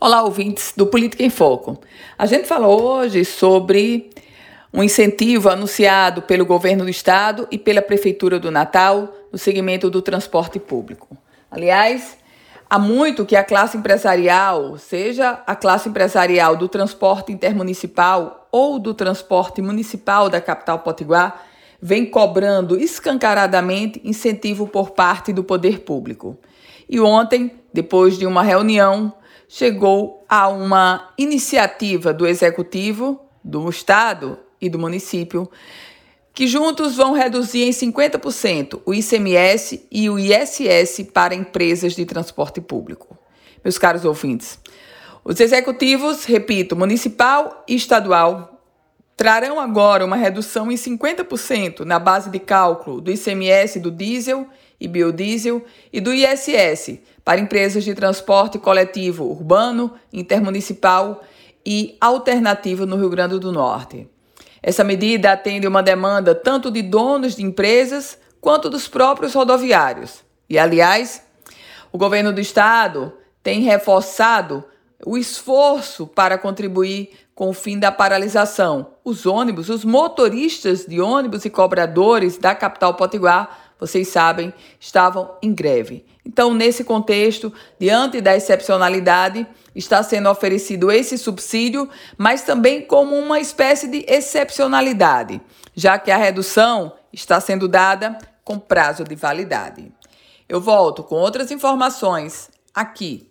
Olá, ouvintes do Política em Foco. A gente fala hoje sobre um incentivo anunciado pelo governo do estado e pela prefeitura do Natal no segmento do transporte público. Aliás, há muito que a classe empresarial, seja a classe empresarial do transporte intermunicipal ou do transporte municipal da capital potiguar, vem cobrando escancaradamente incentivo por parte do poder público. E ontem, depois de uma reunião chegou a uma iniciativa do executivo, do estado e do município, que juntos vão reduzir em 50% o ICMS e o ISS para empresas de transporte público. Meus caros ouvintes, os executivos, repito, municipal e estadual, trarão agora uma redução em 50% na base de cálculo do ICMS do diesel e biodiesel e do ISS para empresas de transporte coletivo urbano, intermunicipal e alternativo no Rio Grande do Norte. Essa medida atende uma demanda tanto de donos de empresas quanto dos próprios rodoviários. E, aliás, o governo do estado tem reforçado o esforço para contribuir com o fim da paralisação. Os ônibus, os motoristas de ônibus e cobradores da capital potiguar vocês sabem, estavam em greve. Então, nesse contexto, diante da excepcionalidade, está sendo oferecido esse subsídio, mas também como uma espécie de excepcionalidade, já que a redução está sendo dada com prazo de validade. Eu volto com outras informações aqui